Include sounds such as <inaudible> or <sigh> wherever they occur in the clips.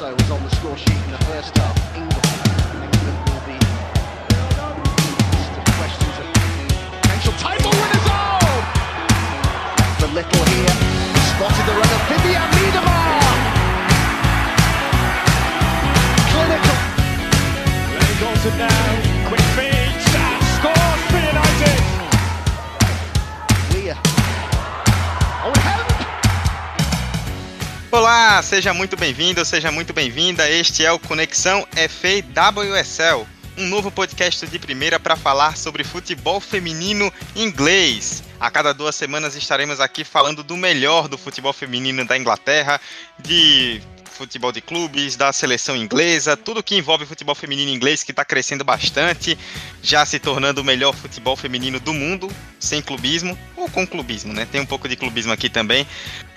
also was on the score sheet in the first half. England, England will be questions of potential title winners. Oh! The little here spotted the runner Vivian Miedemar. Clinical. Lenny Goldson now, quick feed, Olá, seja muito bem-vindo, seja muito bem-vinda. Este é o Conexão FAWSL, um novo podcast de primeira para falar sobre futebol feminino inglês. A cada duas semanas estaremos aqui falando do melhor do futebol feminino da Inglaterra, de futebol de clubes, da seleção inglesa, tudo que envolve futebol feminino inglês que está crescendo bastante, já se tornando o melhor futebol feminino do mundo, sem clubismo ou com clubismo, né? Tem um pouco de clubismo aqui também.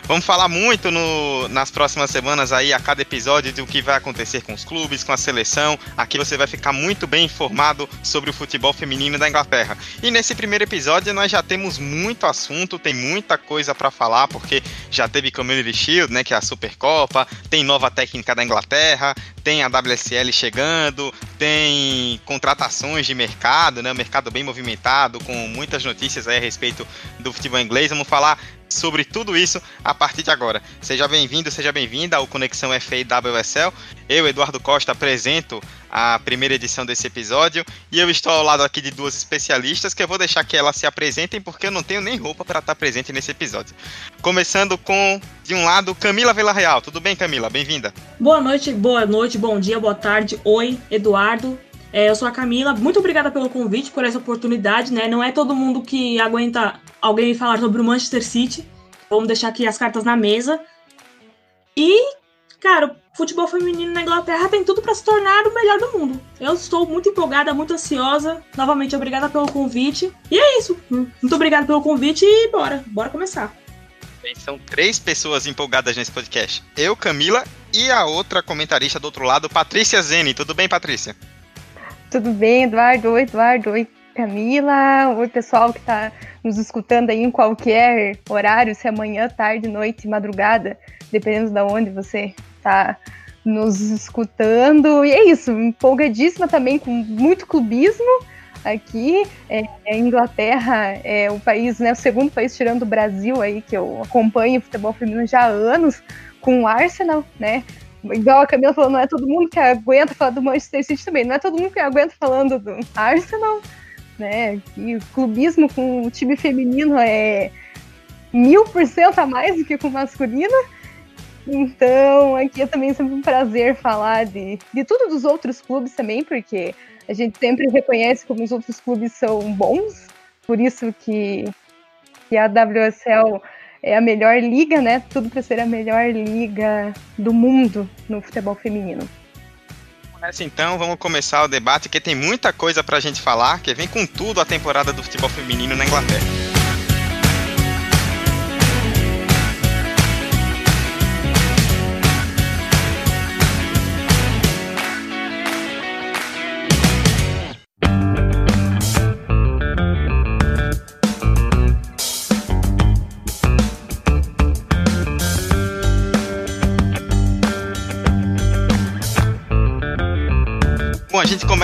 Vamos falar muito no, nas próximas semanas aí, a cada episódio, do que vai acontecer com os clubes, com a seleção. Aqui você vai ficar muito bem informado sobre o futebol feminino da Inglaterra. E nesse primeiro episódio nós já temos muito assunto, tem muita coisa para falar, porque já teve Community Shield, né, que é a Supercopa, tem nova técnica da Inglaterra, tem a WSL chegando, tem contratações de mercado, né, um mercado bem movimentado, com muitas notícias aí a respeito do futebol inglês. Vamos falar sobre tudo isso a partir de agora. Seja bem-vindo, seja bem-vinda ao Conexão FAWSL. Eu, Eduardo Costa, apresento a primeira edição desse episódio e eu estou ao lado aqui de duas especialistas que eu vou deixar que elas se apresentem porque eu não tenho nem roupa para estar presente nesse episódio. Começando com, de um lado, Camila Villarreal. Tudo bem, Camila? Bem-vinda. Boa noite, boa noite, bom dia, boa tarde. Oi, Eduardo. É, eu sou a Camila. Muito obrigada pelo convite, por essa oportunidade, né? Não é todo mundo que aguenta alguém falar sobre o Manchester City. Vamos deixar aqui as cartas na mesa. E, cara, o futebol feminino na Inglaterra tem tudo para se tornar o melhor do mundo. Eu estou muito empolgada, muito ansiosa. Novamente, obrigada pelo convite. E é isso. Muito obrigada pelo convite e bora, bora começar. Bem, são três pessoas empolgadas nesse podcast. Eu, Camila, e a outra comentarista do outro lado, Patrícia Zene. Tudo bem, Patrícia? Tudo bem, Eduardo? Oi, Eduardo. Oi, Camila. Oi, pessoal que está nos escutando aí em qualquer horário, se é manhã, tarde, noite, madrugada, dependendo de onde você está nos escutando. E é isso, empolgadíssima também, com muito clubismo aqui. É, a Inglaterra é o país, né, o segundo país tirando o Brasil aí, que eu acompanho futebol feminino já há anos, com o Arsenal, né? igual a Camila falou, não é todo mundo que aguenta falar do Manchester City também, não é todo mundo que aguenta falando do Arsenal, né? E o clubismo com o time feminino é mil por cento a mais do que com o masculino. Então, aqui é também sempre um prazer falar de, de tudo dos outros clubes também, porque a gente sempre reconhece como os outros clubes são bons, por isso que, que a WSL é a melhor liga, né? Tudo para ser a melhor liga do mundo no futebol feminino. Nessa então, vamos começar o debate, que tem muita coisa para a gente falar, que vem com tudo a temporada do futebol feminino na Inglaterra.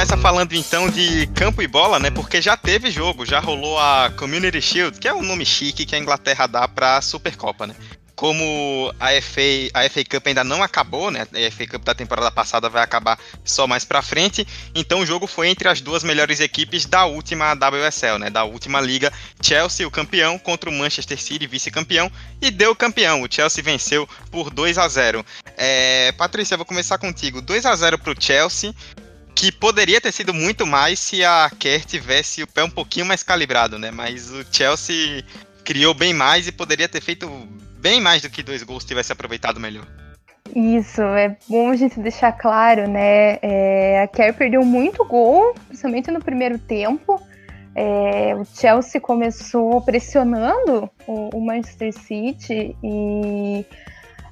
Começa falando então de campo e bola, né? Porque já teve jogo, já rolou a Community Shield, que é um nome chique que a Inglaterra dá pra Supercopa, né? Como a FA, a FA Cup ainda não acabou, né? A FA Cup da temporada passada vai acabar só mais pra frente. Então o jogo foi entre as duas melhores equipes da última WSL, né? Da última liga. Chelsea, o campeão, contra o Manchester City, vice-campeão. E deu campeão. O Chelsea venceu por 2 a 0 é, Patrícia, vou começar contigo. 2 a 0 pro Chelsea que poderia ter sido muito mais se a Kerr tivesse o pé um pouquinho mais calibrado, né? Mas o Chelsea criou bem mais e poderia ter feito bem mais do que dois gols se tivesse aproveitado melhor. Isso, é bom a gente deixar claro, né? É, a Kerr perdeu muito gol, principalmente no primeiro tempo. É, o Chelsea começou pressionando o, o Manchester City e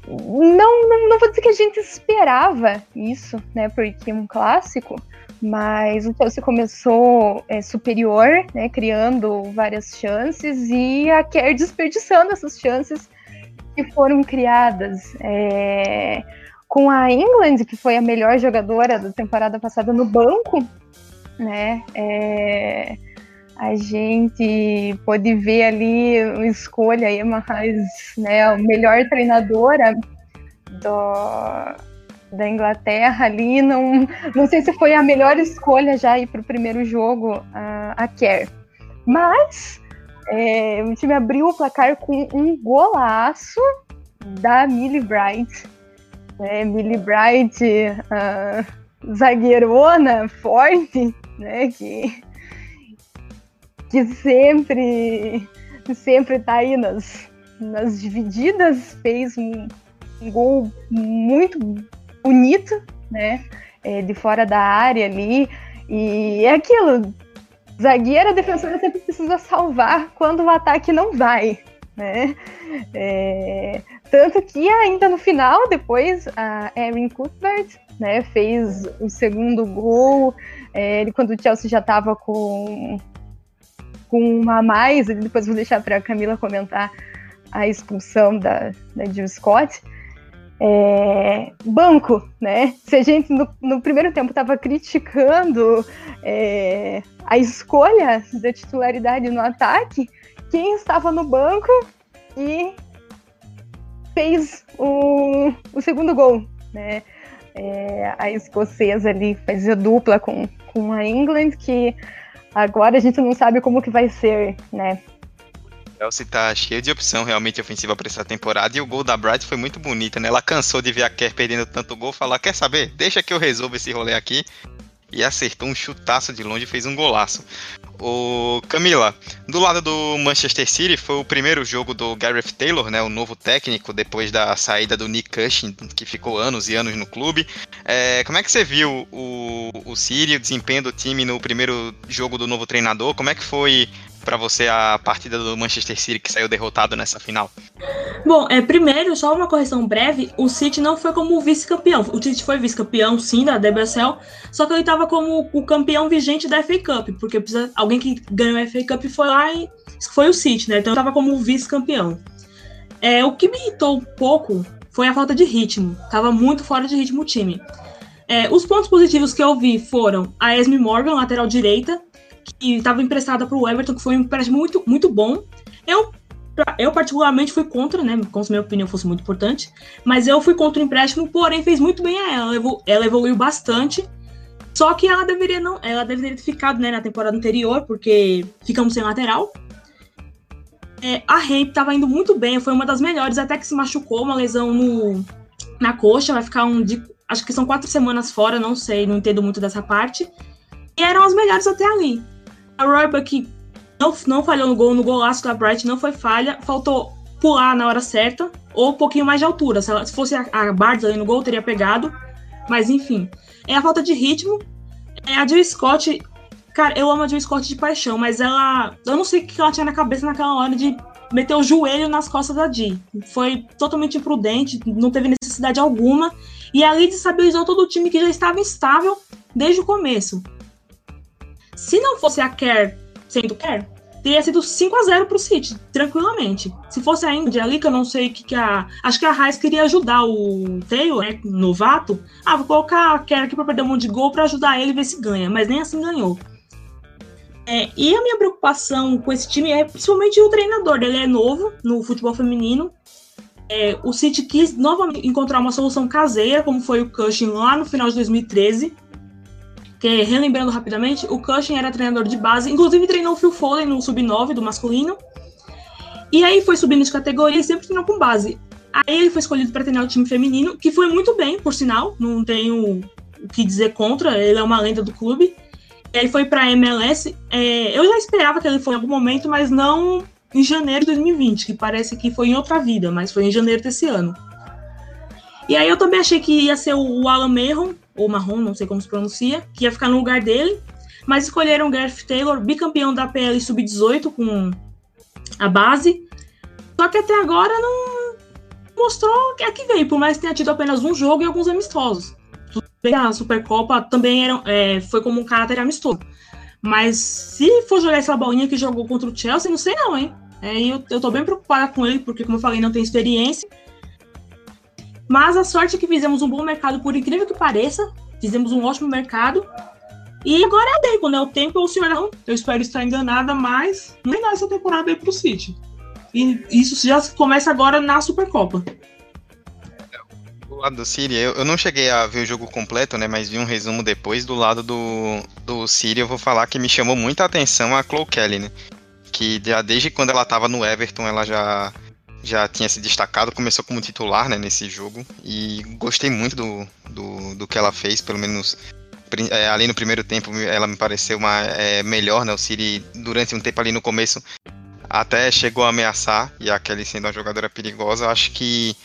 não, não, não vou dizer que a gente esperava isso, né? Porque é um clássico, mas o Chelsea começou é, superior, né? Criando várias chances e a Kerr desperdiçando essas chances que foram criadas. É, com a England, que foi a melhor jogadora da temporada passada no banco, né? É, a gente pode ver ali uma escolha aí, mas né, a melhor treinadora do, da Inglaterra ali, não, não sei se foi a melhor escolha já para o primeiro jogo, a, a Kerr. Mas é, o time abriu o placar com um golaço da Millie Bright. É, Millie Bright, uh, zagueirona, forte, né, que, que sempre, sempre tá aí nas, nas divididas, fez um, um gol muito bonito, né, é, de fora da área ali, e é aquilo, zagueira, defensora sempre precisa salvar quando o ataque não vai, né? É, tanto que ainda no final, depois, a Erin Cuthbert né, fez o segundo gol, é, quando o Chelsea já estava com, com uma a mais, depois vou deixar para a Camila comentar a expulsão da, da Jill Scott. É, banco, né? Se a gente no, no primeiro tempo estava criticando é, a escolha da titularidade no ataque, quem estava no banco e fez o, o segundo gol, né? É, a escocesa ali fazia dupla com, com a England, que agora a gente não sabe como que vai ser, né? Chelsea tá cheio de opção realmente ofensiva para essa temporada e o gol da Bright foi muito bonita, né? Ela cansou de ver a Kerr perdendo tanto gol, falar, quer saber? Deixa que eu resolvo esse rolê aqui. E acertou um chutaço de longe e fez um golaço. O Camila, do lado do Manchester City foi o primeiro jogo do Gareth Taylor, né, o novo técnico depois da saída do Nick Cushing, que ficou anos e anos no clube. É, como é que você viu o, o City, o desempenho do time no primeiro jogo do novo treinador? Como é que foi para você a partida do Manchester City que saiu derrotado nessa final? Bom, é, primeiro, só uma correção breve, o City não foi como vice-campeão. O City foi vice-campeão, sim, da WSL, só que ele estava como o campeão vigente da FA Cup, porque precisa, alguém que ganhou a FA Cup foi lá e foi o City, né? Então estava como vice-campeão. É, o que me irritou um pouco foi a falta de ritmo. Tava muito fora de ritmo o time. É, os pontos positivos que eu vi foram a Esme Morgan, lateral direita, que estava emprestada para o Everton, que foi um empréstimo muito, muito bom. Eu, eu, particularmente, fui contra, né? Como se minha opinião fosse muito importante. Mas eu fui contra o empréstimo, porém fez muito bem a ela. Ela evoluiu bastante. Só que ela deveria não, ela deveria ter ficado né, na temporada anterior, porque ficamos sem lateral. É, a Ramp estava indo muito bem, foi uma das melhores, até que se machucou, uma lesão no, na coxa, vai ficar um de, acho que são quatro semanas fora, não sei, não entendo muito dessa parte. E eram as melhores até ali. A Roebuck não, não falhou no gol, no golaço da Bright não foi falha, faltou pular na hora certa, ou um pouquinho mais de altura. Se, ela, se fosse a, a Bards ali no gol, teria pegado. Mas enfim. É a falta de ritmo. É a Jill Scott. Cara, eu amo a Jill Scott de paixão, mas ela. Eu não sei o que ela tinha na cabeça naquela hora de meter o joelho nas costas da Jill. Foi totalmente imprudente, não teve necessidade alguma. E ali desestabilizou todo o time que já estava instável desde o começo. Se não fosse a Kerr sendo Kerr, teria sido 5 a 0 pro City, tranquilamente. Se fosse a Indy ali, que eu não sei o que, que a. Acho que a Raiz queria ajudar o Taylor, né, novato. Ah, vou colocar a Kerr aqui pra perder um monte de gol pra ajudar ele e ver se ganha. Mas nem assim ganhou. É, e a minha preocupação com esse time é principalmente o treinador. Ele é novo no futebol feminino. É, o City quis novamente encontrar uma solução caseira, como foi o Cushing lá no final de 2013 que relembrando rapidamente, o Cushing era treinador de base, inclusive treinou o Phil Foden no sub-9 do masculino. E aí foi subindo de categoria e sempre treinou com base. Aí ele foi escolhido para treinar o time feminino, que foi muito bem, por sinal, não tenho o que dizer contra, ele é uma lenda do clube. Ele foi para MLS. É, eu já esperava que ele fosse em algum momento, mas não em janeiro de 2020, que parece que foi em outra vida, mas foi em janeiro desse ano. E aí eu também achei que ia ser o Alan Mahon, ou Marrom, não sei como se pronuncia, que ia ficar no lugar dele, mas escolheram Gareth Taylor, bicampeão da PL Sub-18 com a base. Só que até agora não mostrou que é que veio, por mais que tenha tido apenas um jogo e alguns amistosos. A Supercopa também era, é, foi como um caráter amistoso. Mas se for jogar essa bolinha que jogou contra o Chelsea, não sei não, hein? É, eu, eu tô bem preocupada com ele, porque, como eu falei, não tem experiência. Mas a sorte é que fizemos um bom mercado, por incrível que pareça. Fizemos um ótimo mercado. E agora é tempo, né? O tempo é o senhor não. Eu espero estar enganada, mas não tem nada essa temporada aí pro City. E isso já começa agora na Supercopa. Do lado do City, eu, eu não cheguei a ver o jogo completo, né? Mas vi um resumo depois. Do lado do, do City, eu vou falar que me chamou muita atenção a Chloe Kelly, né? Que já desde quando ela tava no Everton, ela já já tinha se destacado, começou como titular né, nesse jogo e gostei muito do, do, do que ela fez, pelo menos é, ali no primeiro tempo ela me pareceu uma é, melhor, né? O Siri durante um tempo ali no começo até chegou a ameaçar e a Kelly sendo uma jogadora perigosa, acho que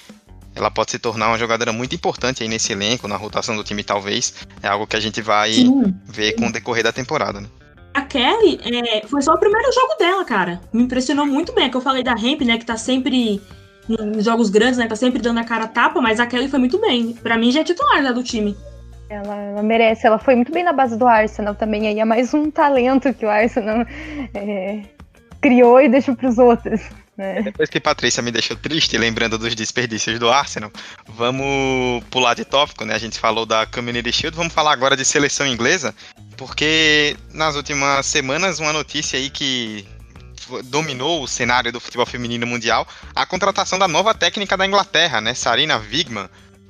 ela pode se tornar uma jogadora muito importante aí nesse elenco, na rotação do time talvez. É algo que a gente vai Sim. ver com o decorrer da temporada, né? A Kelly é, foi só o primeiro jogo dela, cara. Me impressionou muito bem. É que eu falei da Hemp, né? Que tá sempre nos jogos grandes, né? Tá sempre dando a cara a tapa, mas a Kelly foi muito bem. Para mim já é titular né, do time. Ela, ela, merece, ela foi muito bem na base do Arsenal também. Aí é mais um talento que o Arsenal é, criou e deixou para os outros. Né? Depois que Patrícia me deixou triste, lembrando dos desperdícios do Arsenal, vamos pular de tópico, né? A gente falou da Community Shield, vamos falar agora de seleção inglesa, porque nas últimas semanas uma notícia aí que dominou o cenário do futebol feminino mundial, a contratação da nova técnica da Inglaterra, né? Sarina Wigman,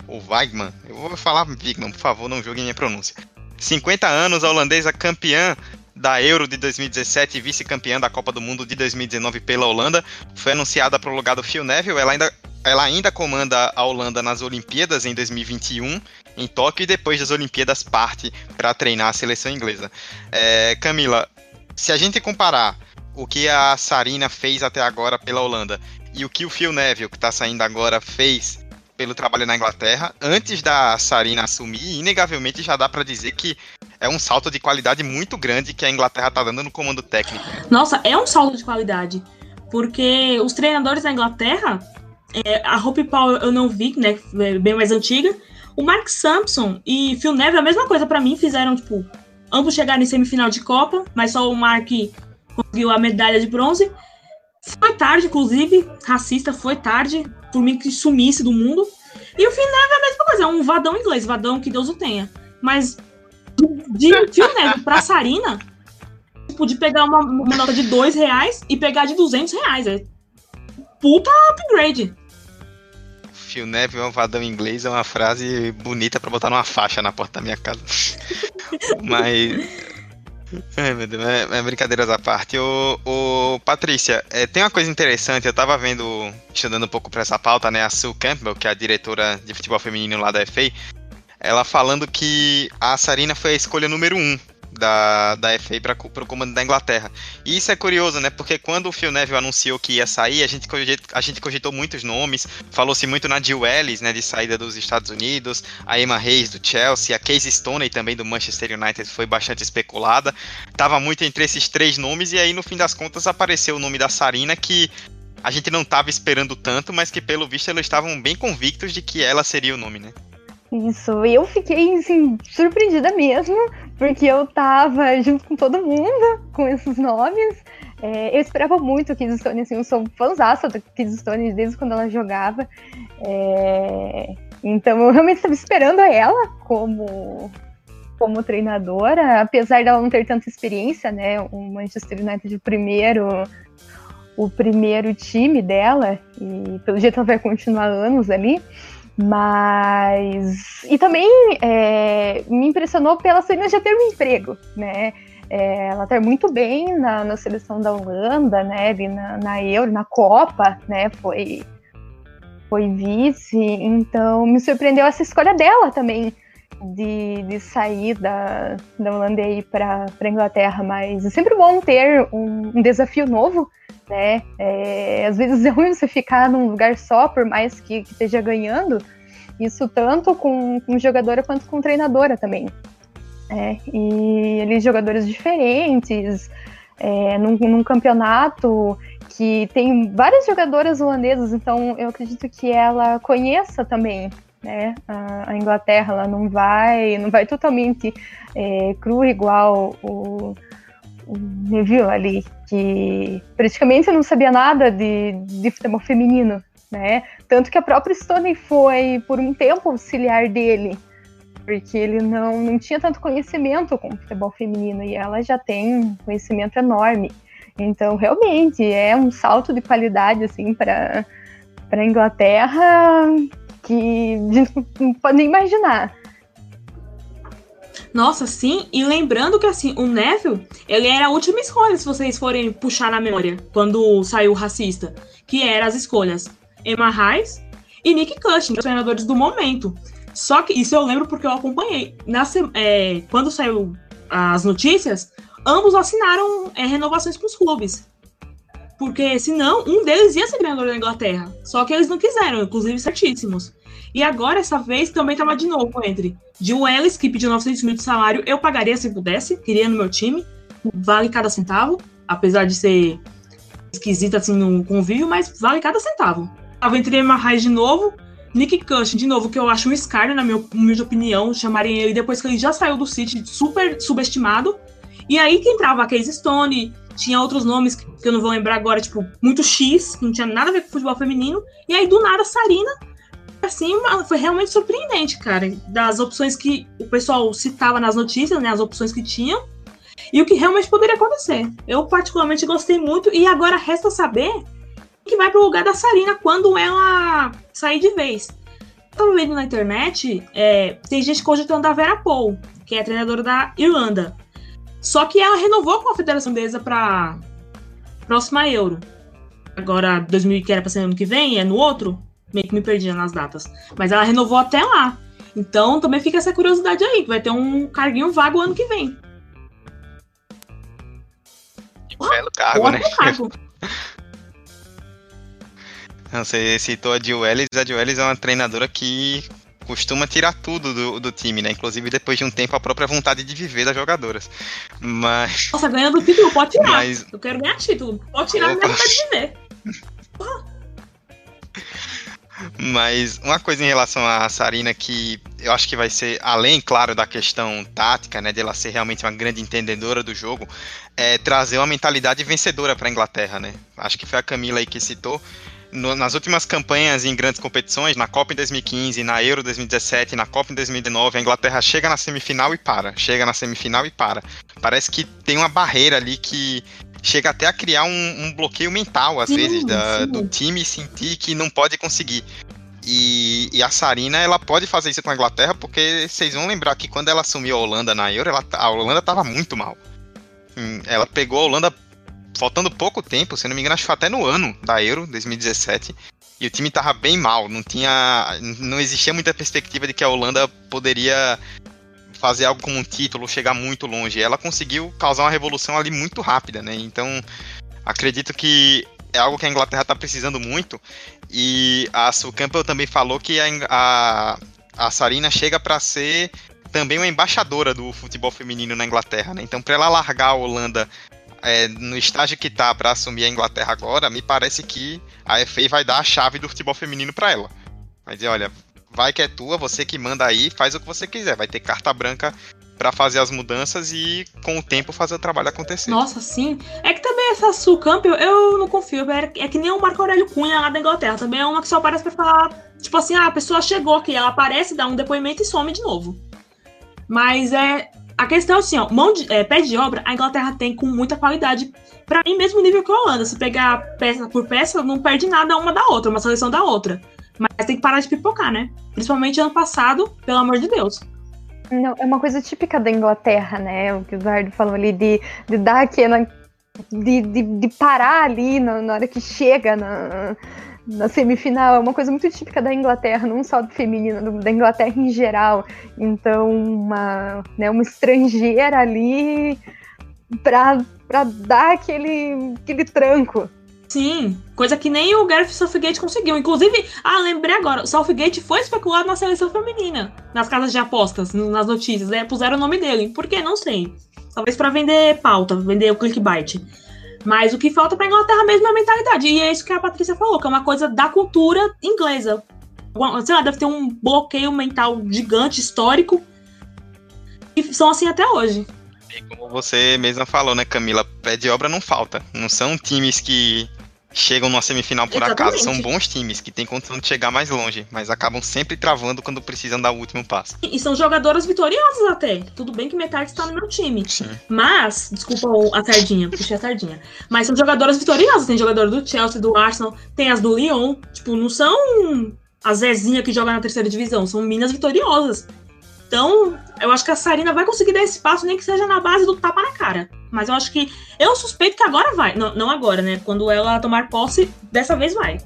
ou Weigman, eu vou falar Wigman, por favor, não julguem minha pronúncia. 50 anos, a holandesa campeã da Euro de 2017 e vice-campeã da Copa do Mundo de 2019 pela Holanda. Foi anunciada lugar do Phil Neville. Ela ainda, ela ainda comanda a Holanda nas Olimpíadas em 2021 em Tóquio e depois das Olimpíadas parte para treinar a seleção inglesa. É, Camila, se a gente comparar o que a Sarina fez até agora pela Holanda e o que o Phil Neville, que está saindo agora, fez pelo trabalho na Inglaterra, antes da Sarina assumir, inegavelmente já dá para dizer que é um salto de qualidade muito grande que a Inglaterra tá dando no comando técnico. Nossa, é um salto de qualidade. Porque os treinadores da Inglaterra, é, a Hope Paul eu não vi, né? É bem mais antiga. O Mark Sampson e Phil Neville, a mesma coisa para mim, fizeram, tipo, ambos chegaram em semifinal de Copa, mas só o Mark conseguiu a medalha de bronze. Foi tarde, inclusive, racista, foi tarde, por mim que sumisse do mundo. E o Neville é a mesma coisa, é um vadão inglês, vadão que Deus o tenha. Mas de Phil Neville pra Sarina, tipo, de pegar uma, uma nota de dois reais e pegar de 200 reais. É puta upgrade. Phil Neville é um vadão inglês, é uma frase bonita para botar numa faixa na porta da minha casa. <laughs> Mas <laughs> é, meu Deus, é, é brincadeiras à parte. O, o Patrícia, é, tem uma coisa interessante, eu tava vendo, estudando um pouco pra essa pauta, né? A Sue Campbell, que é a diretora de futebol feminino lá da FA, ela falando que a Sarina foi a escolha número um da, da FA para o comando da Inglaterra. E isso é curioso, né? Porque quando o Phil Neville anunciou que ia sair, a gente, cogitou, a gente cogitou muitos nomes, falou-se muito na Jill Ellis, né, de saída dos Estados Unidos, a Emma Hayes do Chelsea, a Casey Stoney também do Manchester United foi bastante especulada. Tava muito entre esses três nomes e aí no fim das contas apareceu o nome da Sarina que a gente não estava esperando tanto, mas que pelo visto eles estavam bem convictos de que ela seria o nome, né? Isso, eu fiquei assim, surpreendida mesmo, porque eu tava junto com todo mundo com esses nomes. É, eu esperava muito Kids Stone, assim, eu sou fãzaça da Kids Stone desde quando ela jogava. É, então eu realmente estava esperando ela como, como treinadora, apesar dela não ter tanta experiência, né? O Manchester United, o primeiro, o primeiro time dela, e pelo jeito ela vai continuar anos ali. Mas. E também é, me impressionou pela Serena já ter um emprego, né? É, ela tá muito bem na, na, seleção da Holanda, né? Na, na Euro, na Copa, né? Foi, foi vice. Então me surpreendeu essa escolha dela também de, de sair da, da Holanda e ir para a Inglaterra. Mas é sempre bom ter um, um desafio novo né? É, às vezes é ruim você ficar num lugar só, por mais que, que esteja ganhando. Isso tanto com, com jogadora quanto com treinadora também. É, e eles jogadores diferentes, é, num, num, campeonato que tem várias jogadoras holandesas, então eu acredito que ela conheça também né, a, a Inglaterra, ela não vai, não vai totalmente é, cru igual o, o Neville ali, que praticamente não sabia nada de, de futebol feminino, né? Tanto que a própria Stone foi por um tempo auxiliar dele, porque ele não, não tinha tanto conhecimento com futebol feminino e ela já tem um conhecimento enorme. Então, realmente, é um salto de qualidade assim para para Inglaterra que não pode nem imaginar. Nossa, sim, e lembrando que assim, o Neville, ele era a última escolha, se vocês forem puxar na memória, quando saiu o racista, que eram as escolhas Emma Rice e Nick Cushing, os treinadores do momento. Só que isso eu lembro porque eu acompanhei. Na, é, quando saiu as notícias, ambos assinaram é, renovações com os clubes. Porque senão um deles ia ser treinador da Inglaterra. Só que eles não quiseram, inclusive certíssimos. E agora, essa vez, também tava de novo entre Jill Ellis, que pediu 900 mil de salário, eu pagaria se pudesse, queria no meu time, vale cada centavo, apesar de ser esquisita assim no convívio, mas vale cada centavo. Tava entre Emma Raiz de novo, Nick Cush, de novo, que eu acho um escárnio, na minha humilde opinião, chamarem ele depois que ele já saiu do City, super subestimado. E aí que entrava a Casey Stone, tinha outros nomes que eu não vou lembrar agora, tipo, muito X, que não tinha nada a ver com futebol feminino. E aí, do nada, Sarina, assim, foi realmente surpreendente, cara. Das opções que o pessoal citava nas notícias, né? As opções que tinham. E o que realmente poderia acontecer. Eu, particularmente, gostei muito. E agora resta saber que vai pro lugar da Sarina quando ela sair de vez. Tava vendo na internet, é, tem gente cogitando a Vera Paul, que é treinadora da Irlanda. Só que ela renovou com a Federação Inglesa para próxima Euro. Agora, 2000, que era para ser ano que vem, é no outro. Meio que me perdi nas datas. Mas ela renovou até lá. Então também fica essa curiosidade aí, que vai ter um carguinho vago ano que vem. Que belo cargo, né? Cargo. <laughs> Você citou a Jill Ellis. A Jill Ellis é uma treinadora que costuma tirar tudo do, do, time, né? Inclusive, depois de um tempo, a própria vontade de viver das jogadoras. Mas. Nossa, ganhando o título, pode tirar. Mas... Eu quero ganhar título. Pode tirar a minha vontade de viver. <laughs> Mas uma coisa em relação a Sarina que eu acho que vai ser, além, claro, da questão tática, né, de ela ser realmente uma grande entendedora do jogo, é trazer uma mentalidade vencedora para a Inglaterra, né? Acho que foi a Camila aí que citou no, nas últimas campanhas em grandes competições, na Copa em 2015, na Euro 2017, na Copa em 2019, a Inglaterra chega na semifinal e para. Chega na semifinal e para. Parece que tem uma barreira ali que chega até a criar um, um bloqueio mental, às sim, vezes, da, do time sentir que não pode conseguir. E, e, a Sarina, ela pode fazer isso com a Inglaterra, porque vocês vão lembrar que quando ela assumiu a Holanda na Euro, ela, a Holanda estava muito mal. Hum, ela pegou a Holanda faltando pouco tempo, se não me engano, acho que foi até no ano da Euro 2017. E o time tava bem mal, não tinha. não existia muita perspectiva de que a Holanda poderia fazer algo como um título, chegar muito longe. Ela conseguiu causar uma revolução ali muito rápida, né? Então, acredito que é algo que a Inglaterra está precisando muito. E a Sue Campbell também falou que a, a, a Sarina chega para ser também uma embaixadora do futebol feminino na Inglaterra, né? Então, para ela largar a Holanda é, no estágio que tá para assumir a Inglaterra agora, me parece que a FA vai dar a chave do futebol feminino para ela. Dizer, olha, vai que é tua, você que manda aí, faz o que você quiser. Vai ter carta branca para fazer as mudanças e com o tempo fazer o trabalho acontecer. Nossa, sim. É que também essa Sul Campbell, eu não confio. É, é que nem o Marco Aurélio Cunha lá da Inglaterra. Também é uma que só aparece pra falar, tipo assim, ah, a pessoa chegou aqui, ela aparece, dá um depoimento e some de novo. Mas é, a questão é assim, ó, mão de, é, pé de obra, a Inglaterra tem com muita qualidade. Para mim, mesmo nível que a Holanda. Se pegar peça por peça, não perde nada uma da outra, uma seleção da outra. Mas tem que parar de pipocar, né? Principalmente ano passado, pelo amor de Deus. Não, é uma coisa típica da Inglaterra, né? O que o Eduardo falou ali, de, de dar aquela. De, de, de parar ali na, na hora que chega na, na semifinal. É uma coisa muito típica da Inglaterra, não só do feminino, da Inglaterra em geral. Então, uma, né, uma estrangeira ali para dar aquele, aquele tranco. Sim, coisa que nem o Gareth Southgate conseguiu. Inclusive, ah, lembrei agora, o Southgate foi especulado na seleção feminina, nas casas de apostas, nas notícias, né? Puseram o nome dele. Por quê? Não sei. Talvez para vender pauta, vender o clickbait. Mas o que falta pra Inglaterra mesmo é a mentalidade. E é isso que a Patrícia falou, que é uma coisa da cultura inglesa. Sei lá, deve ter um bloqueio mental gigante, histórico. E são assim até hoje. E como você mesma falou, né, Camila? Pé de obra não falta. Não são times que chegam numa semifinal por Exatamente. acaso. São bons times que têm condição de chegar mais longe, mas acabam sempre travando quando precisam dar o último passo. E são jogadoras vitoriosas até. Tudo bem que metade está no meu time. Sim. Mas, desculpa a sardinha, puxei a sardinha. Mas são jogadoras vitoriosas. Tem jogadora do Chelsea, do Arsenal, tem as do Lyon. Tipo, não são a Zezinha que joga na terceira divisão, são minas vitoriosas. Então, eu acho que a Sarina vai conseguir dar esse passo, nem que seja na base do tapa na cara. Mas eu acho que. Eu suspeito que agora vai. Não, não agora, né? Quando ela tomar posse, dessa vez vai.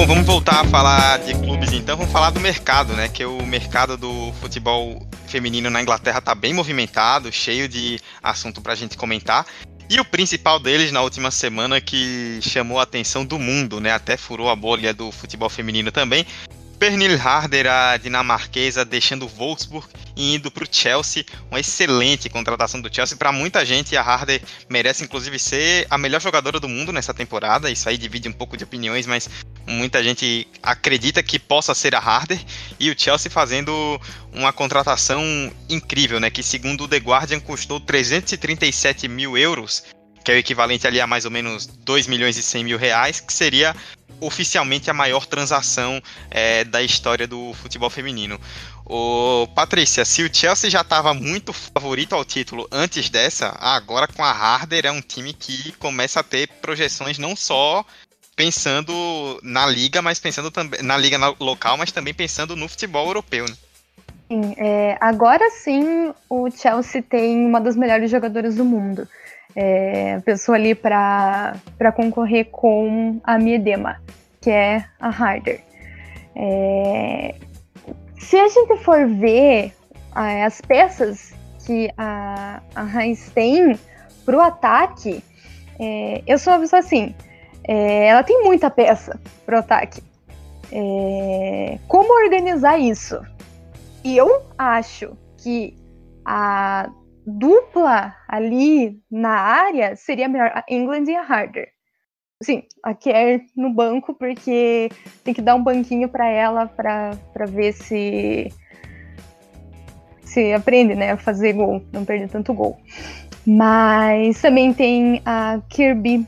Bom, vamos voltar a falar de clubes então, vamos falar do mercado, né? Que o mercado do futebol feminino na Inglaterra tá bem movimentado, cheio de assunto pra gente comentar. E o principal deles na última semana que chamou a atenção do mundo, né? Até furou a bolha do futebol feminino também. Pernille Harder, a dinamarquesa, deixando o Wolfsburg e indo para o Chelsea. Uma excelente contratação do Chelsea. Para muita gente, a Harder merece inclusive ser a melhor jogadora do mundo nessa temporada. Isso aí divide um pouco de opiniões, mas muita gente acredita que possa ser a Harder. E o Chelsea fazendo uma contratação incrível, né? Que segundo o The Guardian custou 337 mil euros, que é o equivalente ali a mais ou menos 2 milhões e 100 mil reais, que seria oficialmente a maior transação é, da história do futebol feminino. Ô, Patrícia, se o Chelsea já estava muito favorito ao título antes dessa, agora com a Harder é um time que começa a ter projeções não só pensando na liga, mas pensando também na liga local, mas também pensando no futebol europeu. Né? Sim, é, agora sim o Chelsea tem uma das melhores jogadoras do mundo. É, pessoa ali para concorrer com a Miedema, que é a Harder. É, se a gente for ver as peças que a, a Heinz tem para o ataque, é, eu sou uma pessoa assim, é, ela tem muita peça para o ataque. É, como organizar isso? E eu acho que a dupla ali na área seria melhor a England e a Harder. Sim, a Kerr no banco, porque tem que dar um banquinho para ela para ver se se aprende, né, a fazer gol, não perder tanto gol. Mas também tem a Kirby,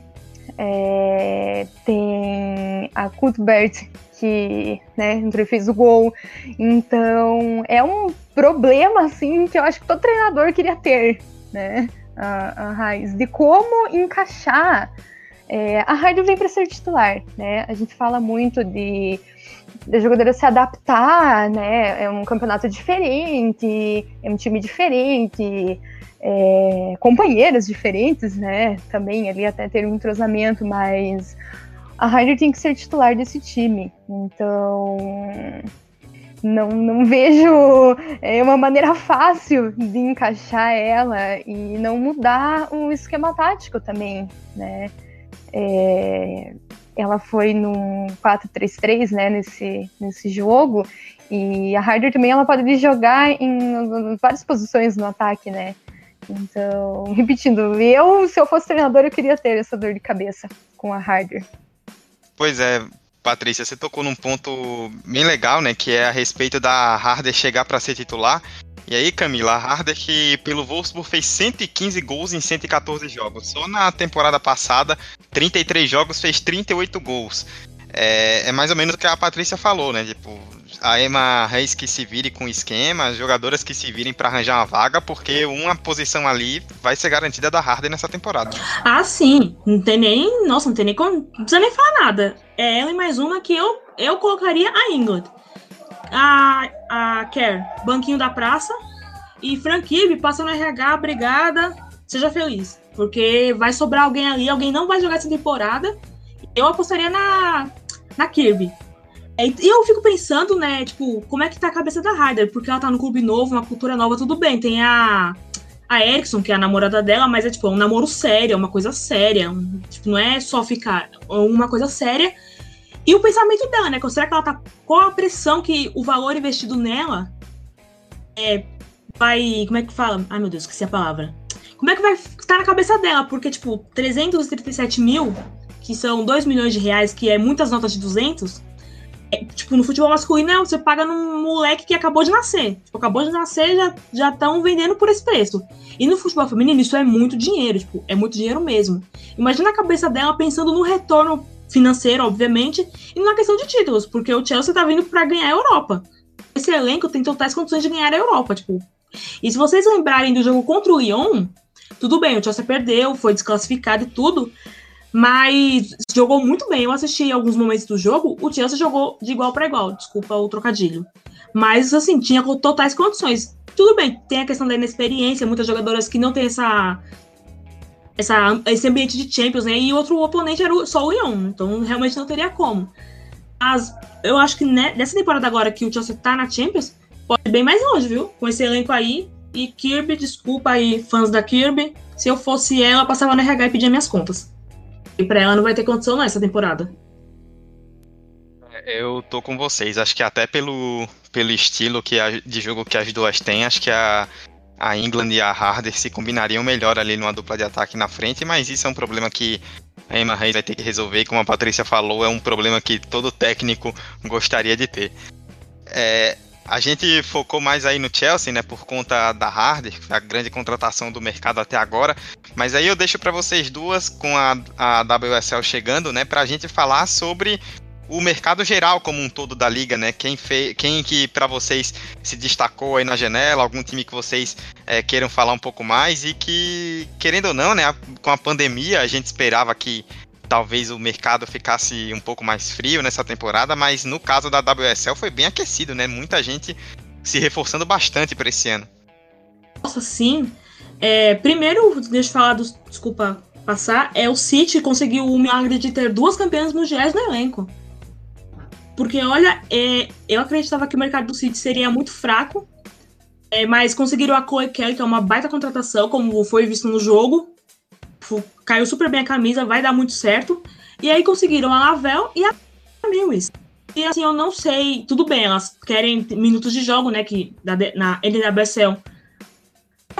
é, tem a Cuthbert, que né, entrou e fez o gol. Então é um problema assim que eu acho que todo treinador queria ter, né? A, a Raiz, de como encaixar. É, a Harder vem para ser titular, né? A gente fala muito de da jogadora se adaptar, né? É um campeonato diferente, é um time diferente, é, companheiras diferentes, né? Também ali até ter um entrosamento, mas a Harder tem que ser titular desse time. Então, não, não <laughs> vejo é, uma maneira fácil de encaixar ela e não mudar o esquema tático também, né? É, ela foi num 4-3-3, né, nesse, nesse jogo, e a Harder também ela pode jogar em várias posições no ataque, né? Então, <laughs> repetindo, eu, se eu fosse treinador, eu queria ter essa dor de cabeça com a Harder. Pois é, Patrícia, você tocou num ponto bem legal, né? Que é a respeito da Harder chegar para ser titular. E aí, Camila, a Harder que pelo Wolfsburg fez 115 gols em 114 jogos. Só na temporada passada, 33 jogos, fez 38 gols. É, é mais ou menos o que a Patrícia falou, né? Tipo, a Emma Reis que se vire com esquema, as jogadoras que se virem para arranjar uma vaga, porque uma posição ali vai ser garantida da Harder nessa temporada. Ah, sim. Não tem nem. Nossa, não tem nem como. Não precisa nem falar nada. É ela e mais uma que eu, eu colocaria a England. A, a Kerr, banquinho da praça. E Frank Kirby passa no RH, obrigada. Seja feliz. Porque vai sobrar alguém ali, alguém não vai jogar essa temporada. Eu apostaria na, na Kirby. E eu fico pensando, né, tipo, como é que tá a cabeça da Ryder? Porque ela tá no clube novo, uma cultura nova, tudo bem. Tem a, a Erickson, que é a namorada dela, mas é tipo é um namoro sério, é uma coisa séria. Um, tipo, não é só ficar, é uma coisa séria. E o pensamento dela, né? Será que ela tá. Qual a pressão que o valor investido nela é, vai. Como é que fala? Ai meu Deus, esqueci a palavra. como é que vai estar na cabeça dela? Porque, tipo, 337 mil, que são 2 milhões de reais, que é muitas notas de 200, é, tipo, no futebol masculino, você paga num moleque que acabou de nascer. Tipo, acabou de nascer, já estão vendendo por esse preço. E no futebol feminino, isso é muito dinheiro, tipo, é muito dinheiro mesmo. Imagina a cabeça dela pensando no retorno financeiro, obviamente, e na questão de títulos, porque o Chelsea tá vindo para ganhar a Europa. Esse elenco tem totais condições de ganhar a Europa, tipo. E se vocês lembrarem do jogo contra o Lyon, tudo bem, o Chelsea perdeu, foi desclassificado e tudo, mas jogou muito bem. Eu assisti alguns momentos do jogo, o Chelsea jogou de igual para igual, desculpa o trocadilho. Mas, assim, tinha totais condições. Tudo bem, tem a questão da inexperiência, muitas jogadoras que não têm essa, essa, esse ambiente de Champions, né? E outro oponente era só o Lyon, então realmente não teria como. Mas eu acho que né, nessa temporada agora que o Chelsea tá na Champions, pode ir bem mais longe, viu? Com esse elenco aí. E Kirby, desculpa aí, fãs da Kirby. Se eu fosse ela, passava no RH e pedia minhas contas. E pra ela não vai ter condição nessa temporada. É, eu tô com vocês. Acho que até pelo, pelo estilo que a, de jogo que as duas têm, acho que a, a England e a Harder se combinariam melhor ali numa dupla de ataque na frente, mas isso é um problema que a Emma Reis vai ter que resolver. Como a Patrícia falou, é um problema que todo técnico gostaria de ter. É, a gente focou mais aí no Chelsea, né, por conta da Harder, a grande contratação do mercado até agora. Mas aí eu deixo para vocês duas, com a, a WSL chegando, né, para a gente falar sobre o mercado geral como um todo da liga, né? Quem, fez, quem que para vocês se destacou aí na janela, algum time que vocês é, queiram falar um pouco mais e que, querendo ou não, né, com a pandemia a gente esperava que talvez o mercado ficasse um pouco mais frio nessa temporada, mas no caso da WSL foi bem aquecido, né? Muita gente se reforçando bastante para esse ano. Nossa, sim. É, primeiro, deixa eu falar, do, desculpa passar, é o City conseguiu o milagre de ter duas campeãs mundiais no elenco. Porque, olha, é, eu acreditava que o mercado do City seria muito fraco, é, mas conseguiram a Chloe Kelly, que é uma baita contratação, como foi visto no jogo caiu super bem a camisa, vai dar muito certo. E aí conseguiram a Lavel e a Lewis. E assim, eu não sei, tudo bem, elas querem minutos de jogo, né, que na NWSL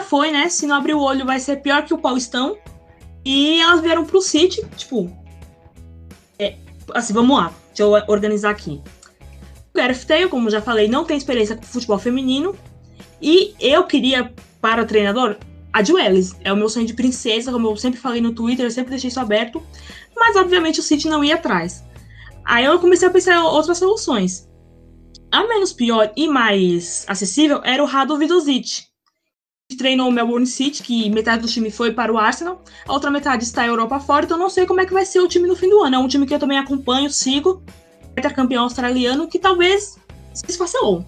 foi, né, se não abrir o olho vai ser pior que o Paulistão. E elas vieram pro City, tipo, é, assim, vamos lá, deixa eu organizar aqui. O Gareth Taylor, como já falei, não tem experiência com futebol feminino. E eu queria, para o treinador, a de Wells. É o meu sonho de princesa, como eu sempre falei no Twitter, eu sempre deixei isso aberto. Mas, obviamente, o City não ia atrás. Aí eu comecei a pensar em outras soluções. A menos pior e mais acessível era o Rado Vidosic, que treinou o Melbourne City, que metade do time foi para o Arsenal, a outra metade está na Europa fora, então não sei como é que vai ser o time no fim do ano. É um time que eu também acompanho, sigo, campeão australiano, que talvez se esfacelou.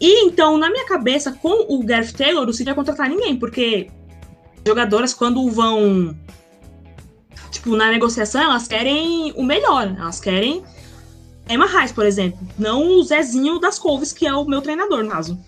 E então, na minha cabeça, com o Gareth Taylor, o City ia contratar ninguém, porque jogadoras, quando vão tipo, na negociação, elas querem o melhor. Elas querem Emma Reis, por exemplo. Não o Zezinho das Couves, que é o meu treinador, no caso.